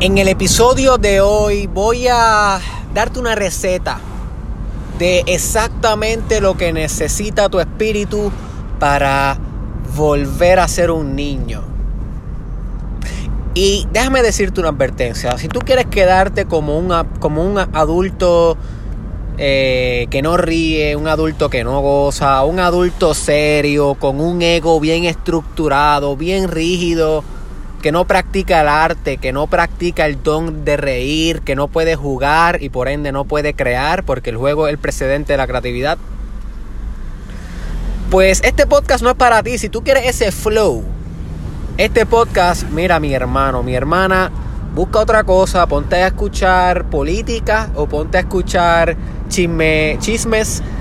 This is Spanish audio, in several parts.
En el episodio de hoy voy a darte una receta de exactamente lo que necesita tu espíritu para volver a ser un niño. Y déjame decirte una advertencia. Si tú quieres quedarte como un, como un adulto eh, que no ríe, un adulto que no goza, un adulto serio, con un ego bien estructurado, bien rígido, que no practica el arte, que no practica el don de reír, que no puede jugar y por ende no puede crear, porque el juego es el precedente de la creatividad. Pues este podcast no es para ti. Si tú quieres ese flow, este podcast, mira mi hermano, mi hermana, busca otra cosa, ponte a escuchar política o ponte a escuchar chisme, chismes.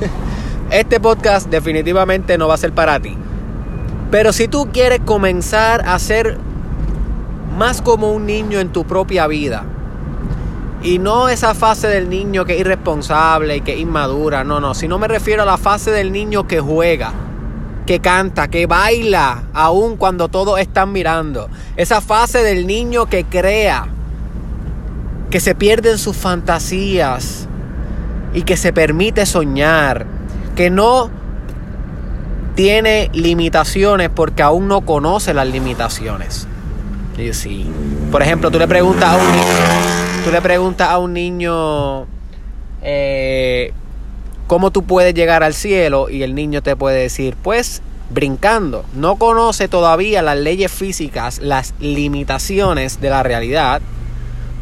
Este podcast definitivamente no va a ser para ti. Pero si tú quieres comenzar a ser más como un niño en tu propia vida. Y no esa fase del niño que es irresponsable y que es inmadura, no, no, sino me refiero a la fase del niño que juega, que canta, que baila, aun cuando todos están mirando. Esa fase del niño que crea, que se pierde en sus fantasías y que se permite soñar, que no tiene limitaciones porque aún no conoce las limitaciones. Sí. Por ejemplo, tú le preguntas a un niño, tú le preguntas a un niño eh, cómo tú puedes llegar al cielo y el niño te puede decir, pues brincando. No conoce todavía las leyes físicas, las limitaciones de la realidad.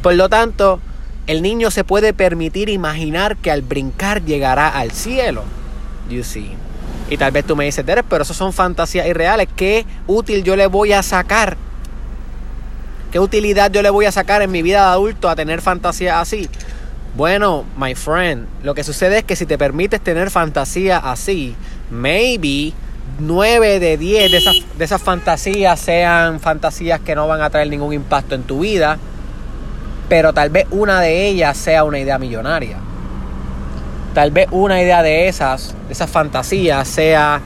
Por lo tanto, el niño se puede permitir imaginar que al brincar llegará al cielo. You see. Y tal vez tú me dices, pero eso son fantasías irreales. ¿Qué útil yo le voy a sacar ¿Qué utilidad yo le voy a sacar en mi vida de adulto a tener fantasía así? Bueno, my friend, lo que sucede es que si te permites tener fantasía así, maybe 9 de 10 de esas, de esas fantasías sean fantasías que no van a traer ningún impacto en tu vida, pero tal vez una de ellas sea una idea millonaria. Tal vez una idea de esas, de esas fantasías, sea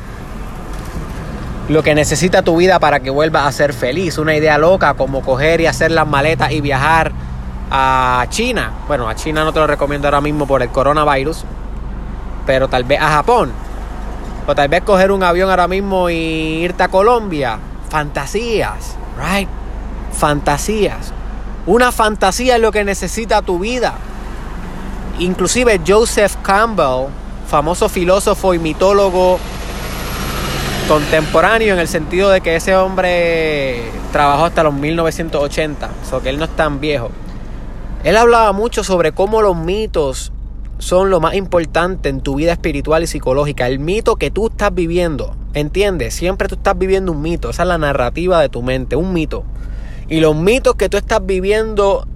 lo que necesita tu vida para que vuelvas a ser feliz. Una idea loca como coger y hacer las maletas y viajar a China. Bueno, a China no te lo recomiendo ahora mismo por el coronavirus, pero tal vez a Japón. O tal vez coger un avión ahora mismo y irte a Colombia. Fantasías, right? Fantasías. Una fantasía es lo que necesita tu vida. Inclusive Joseph Campbell, famoso filósofo y mitólogo contemporáneo en el sentido de que ese hombre trabajó hasta los 1980, o sea que él no es tan viejo. Él hablaba mucho sobre cómo los mitos son lo más importante en tu vida espiritual y psicológica. El mito que tú estás viviendo, ¿entiendes? Siempre tú estás viviendo un mito, esa es la narrativa de tu mente, un mito. Y los mitos que tú estás viviendo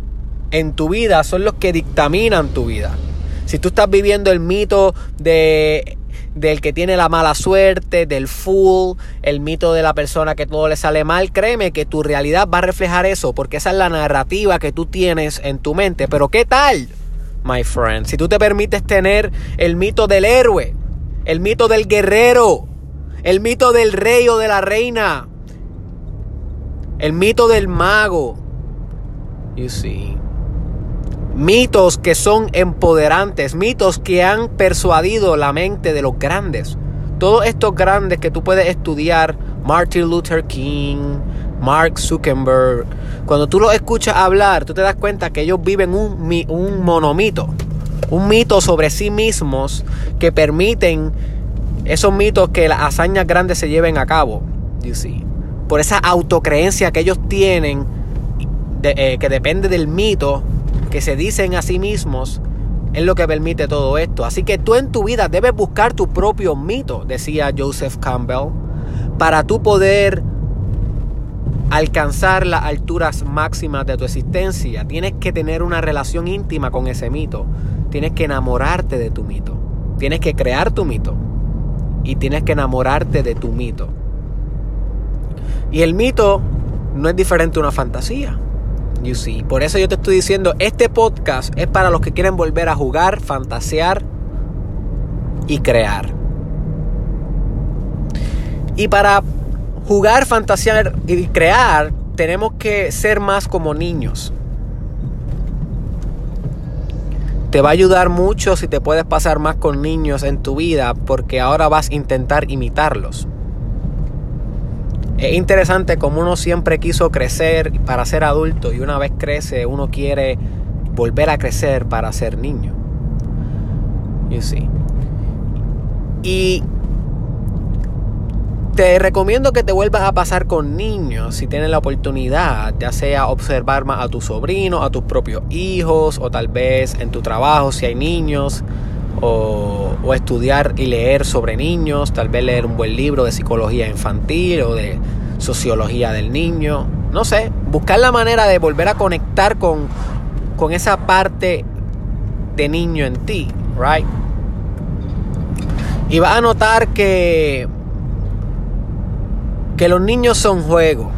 en tu vida son los que dictaminan tu vida. Si tú estás viviendo el mito de del que tiene la mala suerte, del fool, el mito de la persona que todo le sale mal, créeme que tu realidad va a reflejar eso, porque esa es la narrativa que tú tienes en tu mente. Pero ¿qué tal, my friend? Si tú te permites tener el mito del héroe, el mito del guerrero, el mito del rey o de la reina, el mito del mago, you see mitos que son empoderantes, mitos que han persuadido la mente de los grandes. Todos estos grandes que tú puedes estudiar, Martin Luther King, Mark Zuckerberg, cuando tú los escuchas hablar, tú te das cuenta que ellos viven un, un monomito, un mito sobre sí mismos que permiten esos mitos que las hazañas grandes se lleven a cabo. You. Por esa autocreencia que ellos tienen, eh, que depende del mito, que se dicen a sí mismos es lo que permite todo esto. Así que tú en tu vida debes buscar tu propio mito, decía Joseph Campbell, para tú poder alcanzar las alturas máximas de tu existencia. Tienes que tener una relación íntima con ese mito. Tienes que enamorarte de tu mito. Tienes que crear tu mito. Y tienes que enamorarte de tu mito. Y el mito no es diferente a una fantasía. Por eso yo te estoy diciendo, este podcast es para los que quieren volver a jugar, fantasear y crear. Y para jugar, fantasear y crear, tenemos que ser más como niños. Te va a ayudar mucho si te puedes pasar más con niños en tu vida porque ahora vas a intentar imitarlos. Es interesante como uno siempre quiso crecer para ser adulto y una vez crece uno quiere volver a crecer para ser niño. You see. Y te recomiendo que te vuelvas a pasar con niños si tienes la oportunidad, ya sea observar más a tus sobrinos, a tus propios hijos, o tal vez en tu trabajo si hay niños, o, estudiar y leer sobre niños, tal vez leer un buen libro de psicología infantil o de sociología del niño, no sé, buscar la manera de volver a conectar con, con esa parte de niño en ti, right? Y vas a notar que que los niños son juego.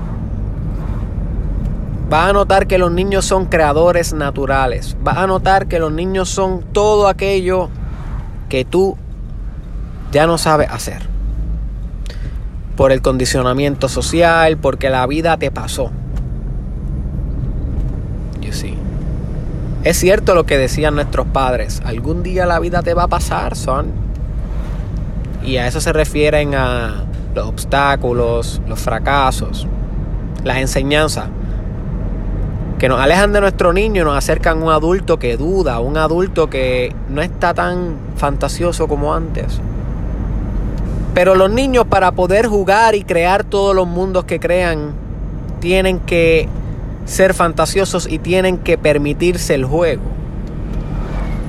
Vas a notar que los niños son creadores naturales. Vas a notar que los niños son todo aquello que tú ya no sabes hacer. Por el condicionamiento social, porque la vida te pasó. You see. Es cierto lo que decían nuestros padres. Algún día la vida te va a pasar, son. Y a eso se refieren a los obstáculos, los fracasos, las enseñanzas que nos alejan de nuestro niño y nos acercan a un adulto que duda, un adulto que no está tan fantasioso como antes. Pero los niños para poder jugar y crear todos los mundos que crean, tienen que ser fantasiosos y tienen que permitirse el juego.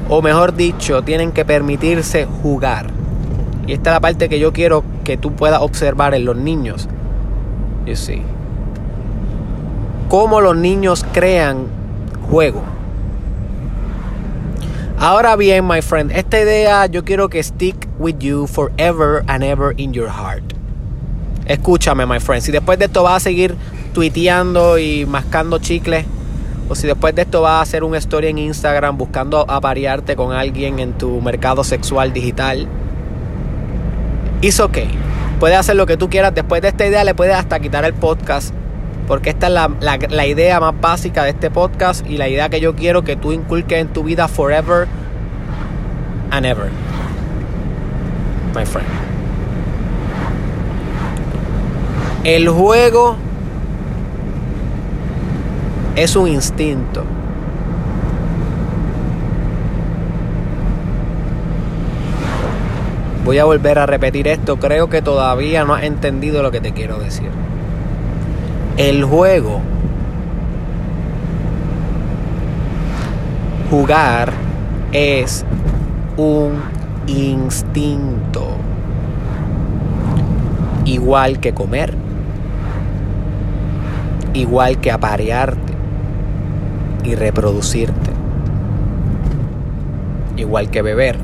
O mejor dicho, tienen que permitirse jugar. Y esta es la parte que yo quiero que tú puedas observar en los niños. You see. Cómo los niños crean juego. Ahora bien, my friend, esta idea yo quiero que stick with you forever and ever in your heart. Escúchame, my friend. Si después de esto vas a seguir tuiteando y mascando chicles, o si después de esto vas a hacer una historia en Instagram buscando aparearte con alguien en tu mercado sexual digital, It's okay. Puedes hacer lo que tú quieras. Después de esta idea le puedes hasta quitar el podcast. Porque esta es la, la, idea más básica de este podcast y la idea que yo quiero que tú inculques en tu vida forever and ever. My friend. El juego es un instinto. Voy a volver a repetir esto, creo que todavía no has entendido lo que te quiero decir. El juego, jugar es un instinto, igual que comer, igual que aparearte y reproducirte, igual que beber.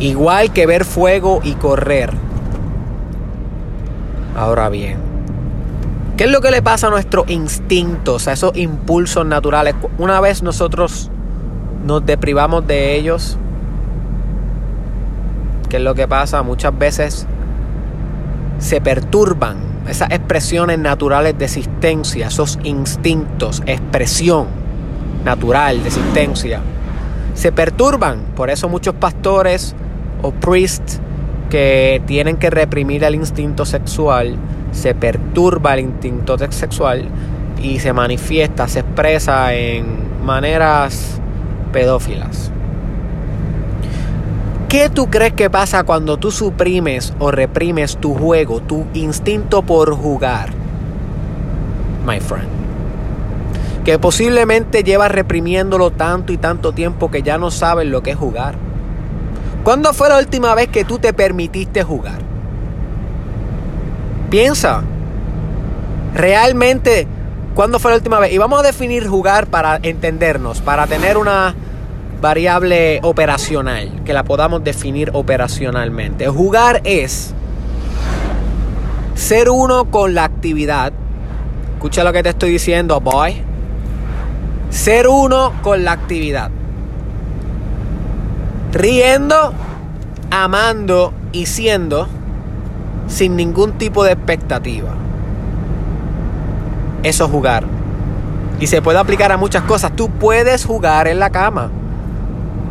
Igual que ver fuego y correr. Ahora bien, ¿qué es lo que le pasa a nuestros instintos, a esos impulsos naturales? Una vez nosotros nos deprivamos de ellos, ¿qué es lo que pasa? Muchas veces se perturban esas expresiones naturales de existencia, esos instintos, expresión natural de existencia, se perturban. Por eso muchos pastores o priests que tienen que reprimir el instinto sexual, se perturba el instinto sexual y se manifiesta, se expresa en maneras pedófilas. ¿Qué tú crees que pasa cuando tú suprimes o reprimes tu juego, tu instinto por jugar? My friend. Que posiblemente llevas reprimiéndolo tanto y tanto tiempo que ya no sabes lo que es jugar ¿Cuándo fue la última vez que tú te permitiste jugar? Piensa. Realmente, ¿cuándo fue la última vez? Y vamos a definir jugar para entendernos, para tener una variable operacional, que la podamos definir operacionalmente. Jugar es ser uno con la actividad. Escucha lo que te estoy diciendo, boy. Ser uno con la actividad riendo, amando y siendo sin ningún tipo de expectativa. Eso es jugar. Y se puede aplicar a muchas cosas. Tú puedes jugar en la cama.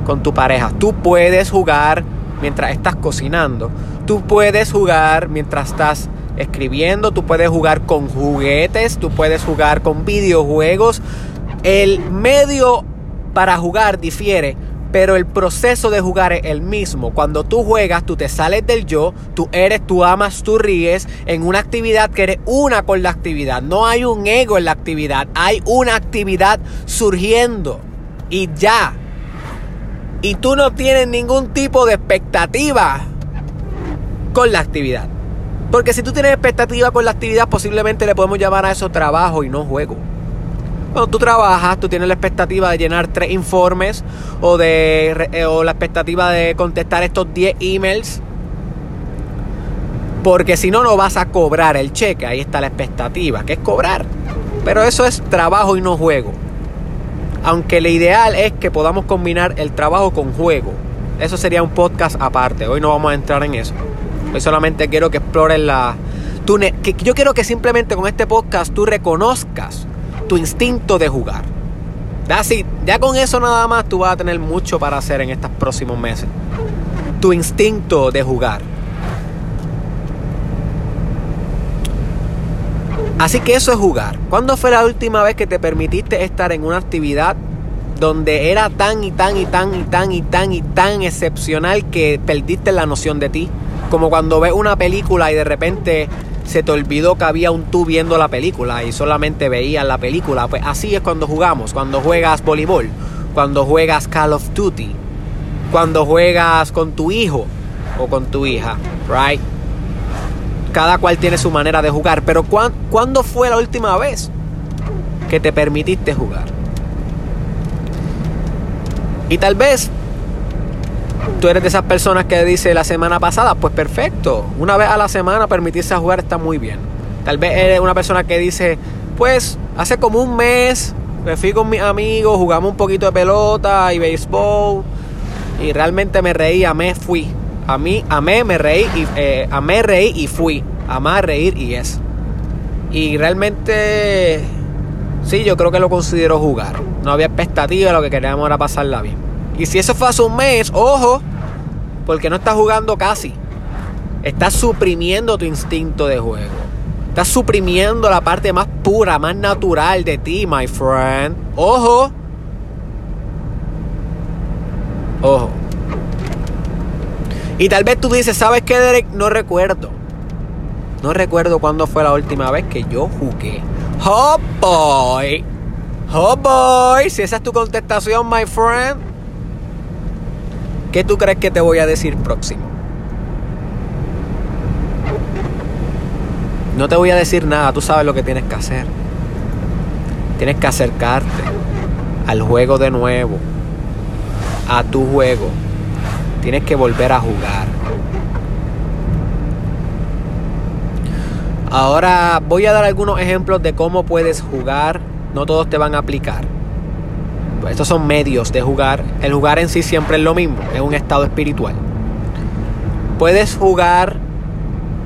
con tu pareja. Tú puedes jugar mientras estás cocinando. Tú puedes jugar mientras estás escribiendo. Tú puedes jugar con juguetes. Tú puedes jugar con videojuegos. El medio para jugar difiere, pero el proceso de jugar es el mismo. Cuando tú juegas, tú te sales del yo, tú eres, tú amas, tú ríes en una actividad que eres una con la actividad. No hay un ego en la actividad, hay una actividad surgiendo y ya. Y tú no tienes ningún tipo de expectativa con la actividad. Porque si tú tienes expectativa con la actividad, posiblemente le podemos llamar a eso trabajo y no juego. Cuando tú trabajas, tú tienes la expectativa de llenar tres informes o, de, eh, o la expectativa de contestar estos 10 emails. Porque si no, no vas a cobrar el cheque. Ahí está la expectativa, que es cobrar. Pero eso es trabajo y no juego. Aunque lo ideal es que podamos combinar el trabajo con juego. Eso sería un podcast aparte. Hoy no vamos a entrar en eso. Hoy solamente quiero que explores la... yo quiero que simplemente con este podcast tú reconozcas tu instinto de jugar. Así, ya con eso nada más tú vas a tener mucho para hacer en estos próximos meses. Tu instinto de jugar. Así que eso es jugar. ¿Cuándo fue la última vez que te permitiste estar en una actividad donde era tan y tan y tan y tan y tan y tan excepcional que perdiste la noción de ti? Como cuando ves una película y de repente se te olvidó que había un tú viendo la película y solamente veías la película. Pues así es cuando jugamos, cuando juegas voleibol, cuando juegas Call of Duty, cuando juegas con tu hijo o con tu hija, right? Cada cual tiene su manera de jugar, pero ¿cuándo fue la última vez que te permitiste jugar? Y tal vez tú eres de esas personas que dice la semana pasada, pues perfecto. Una vez a la semana permitirse jugar está muy bien. Tal vez eres una persona que dice, pues hace como un mes me fui con mis amigos, jugamos un poquito de pelota y béisbol y realmente me reí, amé, fui. A mí, amé, me reí y eh, amé, reí y fui. Amar, reír y es. Y realmente, sí, yo creo que lo considero jugar. No había expectativa, lo que queríamos era pasarla bien. Y si eso fue hace un mes, ojo, porque no estás jugando casi. Estás suprimiendo tu instinto de juego. Estás suprimiendo la parte más pura, más natural de ti, my friend. Ojo. Ojo. Y tal vez tú dices, ¿sabes qué, Derek? No recuerdo. No recuerdo cuándo fue la última vez que yo jugué. Oh boy. Oh boy. Si esa es tu contestación, my friend. ¿Qué tú crees que te voy a decir próximo? No te voy a decir nada, tú sabes lo que tienes que hacer. Tienes que acercarte al juego de nuevo, a tu juego. Tienes que volver a jugar. Ahora voy a dar algunos ejemplos de cómo puedes jugar. No todos te van a aplicar estos son medios de jugar. El jugar en sí siempre es lo mismo, es un estado espiritual. Puedes jugar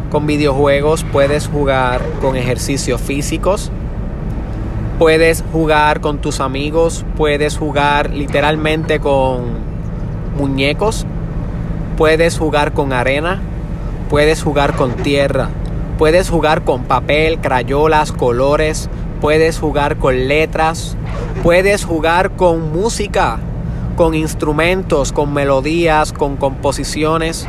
con videojuegos, puedes jugar con ejercicios físicos, puedes jugar con tus amigos, puedes jugar literalmente con muñecos, puedes jugar con arena, puedes jugar con tierra, puedes jugar con papel, crayolas, colores, puedes jugar con letras, Puedes jugar con música, con instrumentos, con melodías, con composiciones.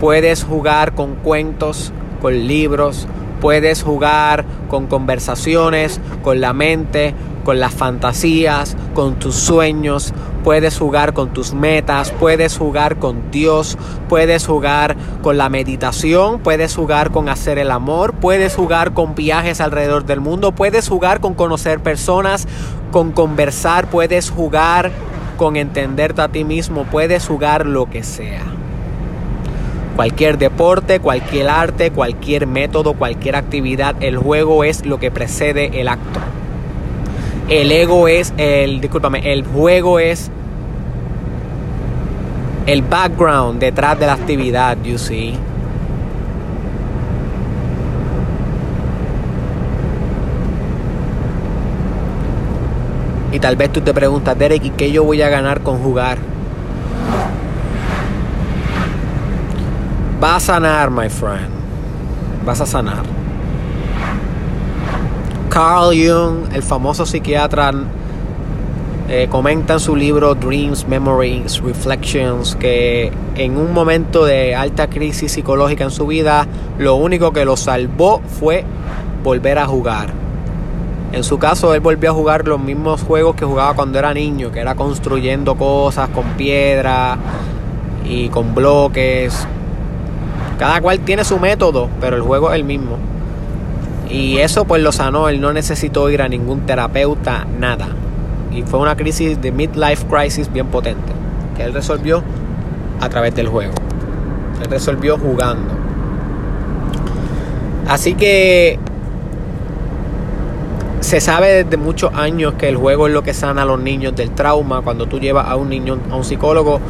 Puedes jugar con cuentos, con libros. Puedes jugar con conversaciones, con la mente, con las fantasías, con tus sueños, puedes jugar con tus metas, puedes jugar con Dios, puedes jugar con la meditación, puedes jugar con hacer el amor, puedes jugar con viajes alrededor del mundo, puedes jugar con conocer personas, con conversar, puedes jugar con entenderte a ti mismo, puedes jugar lo que sea. Cualquier deporte, cualquier arte, cualquier método, cualquier actividad, el juego es lo que precede el acto el ego es, el, discúlpame, el juego es el background detrás de la actividad, you see. Y tal vez tú te preguntas, Derek, ¿y qué yo voy a ganar con jugar? Vas a sanar, my friend. Vas a sanar. Carl Jung, el famoso psiquiatra, eh, comenta en su libro Dreams, Memories, Reflections que en un momento de alta crisis psicológica en su vida, lo único que lo salvó fue volver a jugar. En su caso, él volvió a jugar los mismos juegos que jugaba cuando era niño, que era construyendo cosas con piedra y con bloques. Cada cual tiene su método, pero el juego es el mismo. Y eso pues lo sanó, él no necesitó ir a ningún terapeuta, nada. Y fue una crisis de midlife crisis bien potente, que él resolvió a través del juego. Él resolvió jugando. Así que se sabe desde muchos años que el juego es lo que sana a los niños del trauma. Cuando tú llevas a un niño a un psicólogo,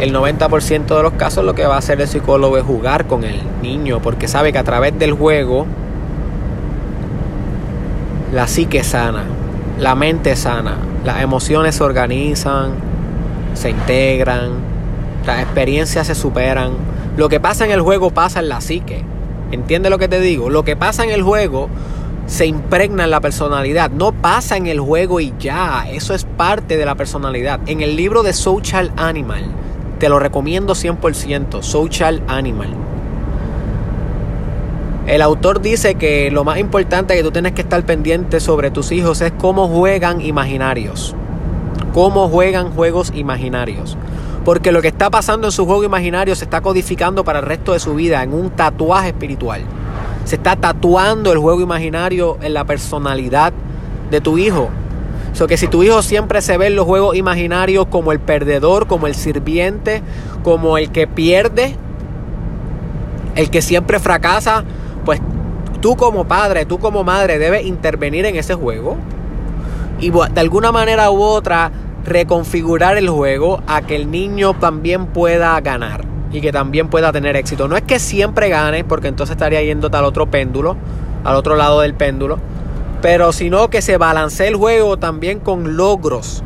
el 90% de los casos lo que va a hacer el psicólogo es jugar con el niño, porque sabe que a través del juego la psique sana, la mente sana, las emociones se organizan, se integran, las experiencias se superan. Lo que pasa en el juego pasa en la psique. ¿Entiendes lo que te digo? Lo que pasa en el juego se impregna en la personalidad. No pasa en el juego y ya. Eso es parte de la personalidad. En el libro de Social Animal, te lo recomiendo 100%, Social Animal. El autor dice que lo más importante que tú tienes que estar pendiente sobre tus hijos es cómo juegan imaginarios. Cómo juegan juegos imaginarios. Porque lo que está pasando en su juego imaginario se está codificando para el resto de su vida en un tatuaje espiritual se está tatuando el juego imaginario en la personalidad de tu hijo. So que si tu hijo siempre se ve en los juegos imaginarios como el perdedor, como el sirviente, como el que pierde, el que siempre fracasa, pues tú como padre, tú como madre debes intervenir en ese juego y de alguna manera u otra reconfigurar el juego a que el niño también pueda ganar y que también pueda tener éxito. No es que siempre gane, porque entonces estaría yéndote al otro péndulo, al otro lado del péndulo, pero sino que se balancee el juego también con logros.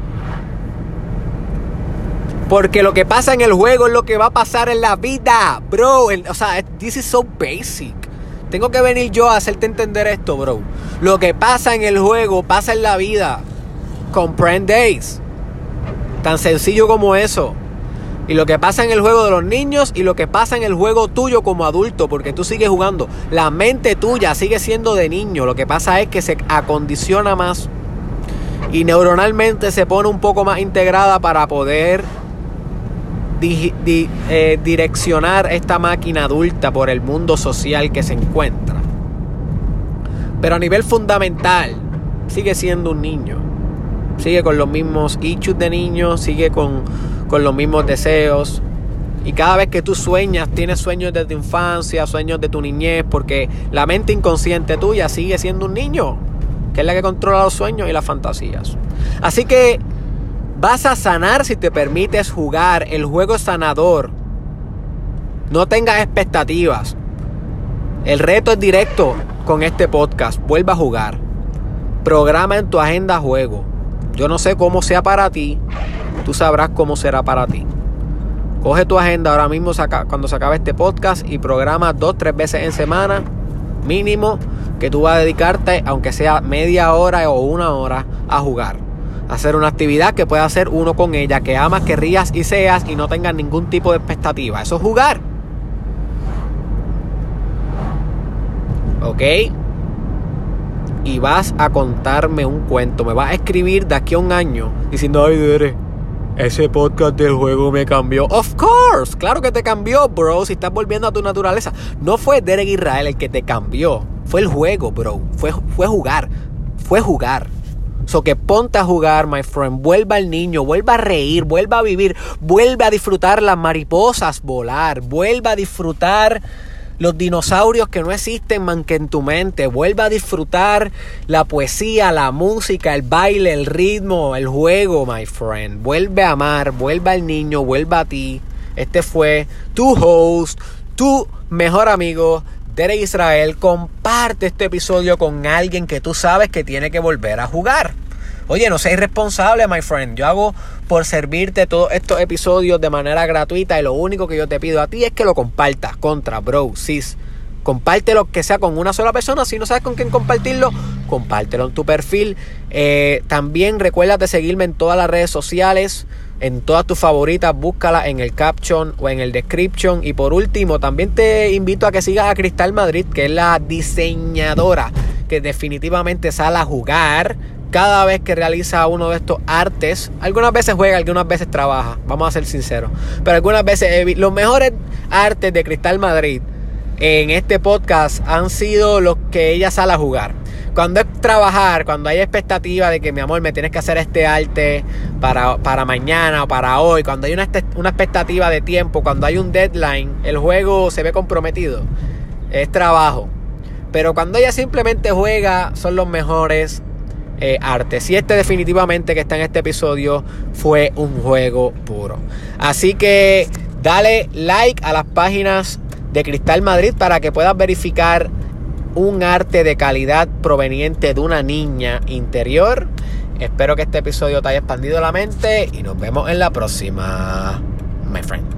Porque lo que pasa en el juego es lo que va a pasar en la vida, bro. o sea, this is so basic. Tengo que venir yo a hacerte entender esto, bro. Lo que pasa en el juego pasa en la vida. Comprendéis. Tan sencillo como eso. Y lo que pasa en el juego de los niños y lo que pasa en el juego tuyo como adulto, porque tú sigues jugando. La mente tuya sigue siendo de niño. Lo que pasa es que se acondiciona más y neuronalmente se pone un poco más integrada para poder eh, direccionar esta máquina adulta por el mundo social que se encuentra. Pero a nivel fundamental, sigue siendo un niño. Sigue con los mismos issues de niño, sigue con con los mismos deseos. Y cada vez que tú sueñas, tienes sueños de tu infancia, sueños de tu niñez, porque la mente inconsciente tuya sigue siendo un niño, que es la que controla los sueños y las fantasías. Así que vas a sanar si te permites jugar el juego sanador. No tengas expectativas. El reto es directo con este podcast. Vuelva a jugar. Programa en tu agenda juego. Yo no sé cómo sea para ti, tú sabrás cómo será para ti. Coge tu agenda ahora mismo cuando se acabe este podcast y programa dos, tres veces en semana, mínimo, que tú vas a dedicarte, aunque sea media hora o una hora, a jugar. Hacer una actividad que pueda hacer uno con ella, que amas, que rías y seas y no tengas ningún tipo de expectativa. Eso es jugar. ¿Ok? Y vas a contarme un cuento. Me vas a escribir de aquí a un año diciendo, ay, eres ese podcast del juego me cambió. Of course, claro que te cambió, bro. Si estás volviendo a tu naturaleza. No fue Derek Israel el que te cambió. Fue el juego, bro. Fue, fue jugar. Fue jugar. So que ponte a jugar, my friend. Vuelva al niño, vuelva a reír, vuelva a vivir, vuelva a disfrutar las mariposas volar, vuelva a disfrutar los dinosaurios que no existen más que en tu mente. Vuelva a disfrutar la poesía, la música, el baile, el ritmo, el juego, my friend. Vuelve a amar, vuelva al niño, vuelva a ti. Este fue tu host, tu mejor amigo, Israel. Comparte este episodio con alguien que tú sabes que tiene que volver a jugar. Oye, no seas irresponsable, my friend. Yo hago por servirte todos estos episodios de manera gratuita y lo único que yo te pido a ti es que lo compartas contra, bro, sis. Compártelo que sea con una sola persona. Si no sabes con quién compartirlo, compártelo en tu perfil. Eh, también recuerda de seguirme en todas las redes sociales en todas tus favoritas, búscala en el caption o en el description. Y por último, también te invito a que sigas a Cristal Madrid, que es la diseñadora que definitivamente sale a jugar cada vez que realiza uno de estos artes. Algunas veces juega, algunas veces trabaja, vamos a ser sinceros. Pero algunas veces los mejores artes de Cristal Madrid en este podcast han sido los que ella sale a jugar. Cuando es trabajar, cuando hay expectativa de que mi amor me tienes que hacer este arte para, para mañana o para hoy, cuando hay una, una expectativa de tiempo, cuando hay un deadline, el juego se ve comprometido. Es trabajo. Pero cuando ella simplemente juega, son los mejores eh, artes. Y este definitivamente que está en este episodio fue un juego puro. Así que dale like a las páginas de Cristal Madrid para que puedas verificar un arte de calidad proveniente de una niña interior. Espero que este episodio te haya expandido la mente y nos vemos en la próxima, my friend.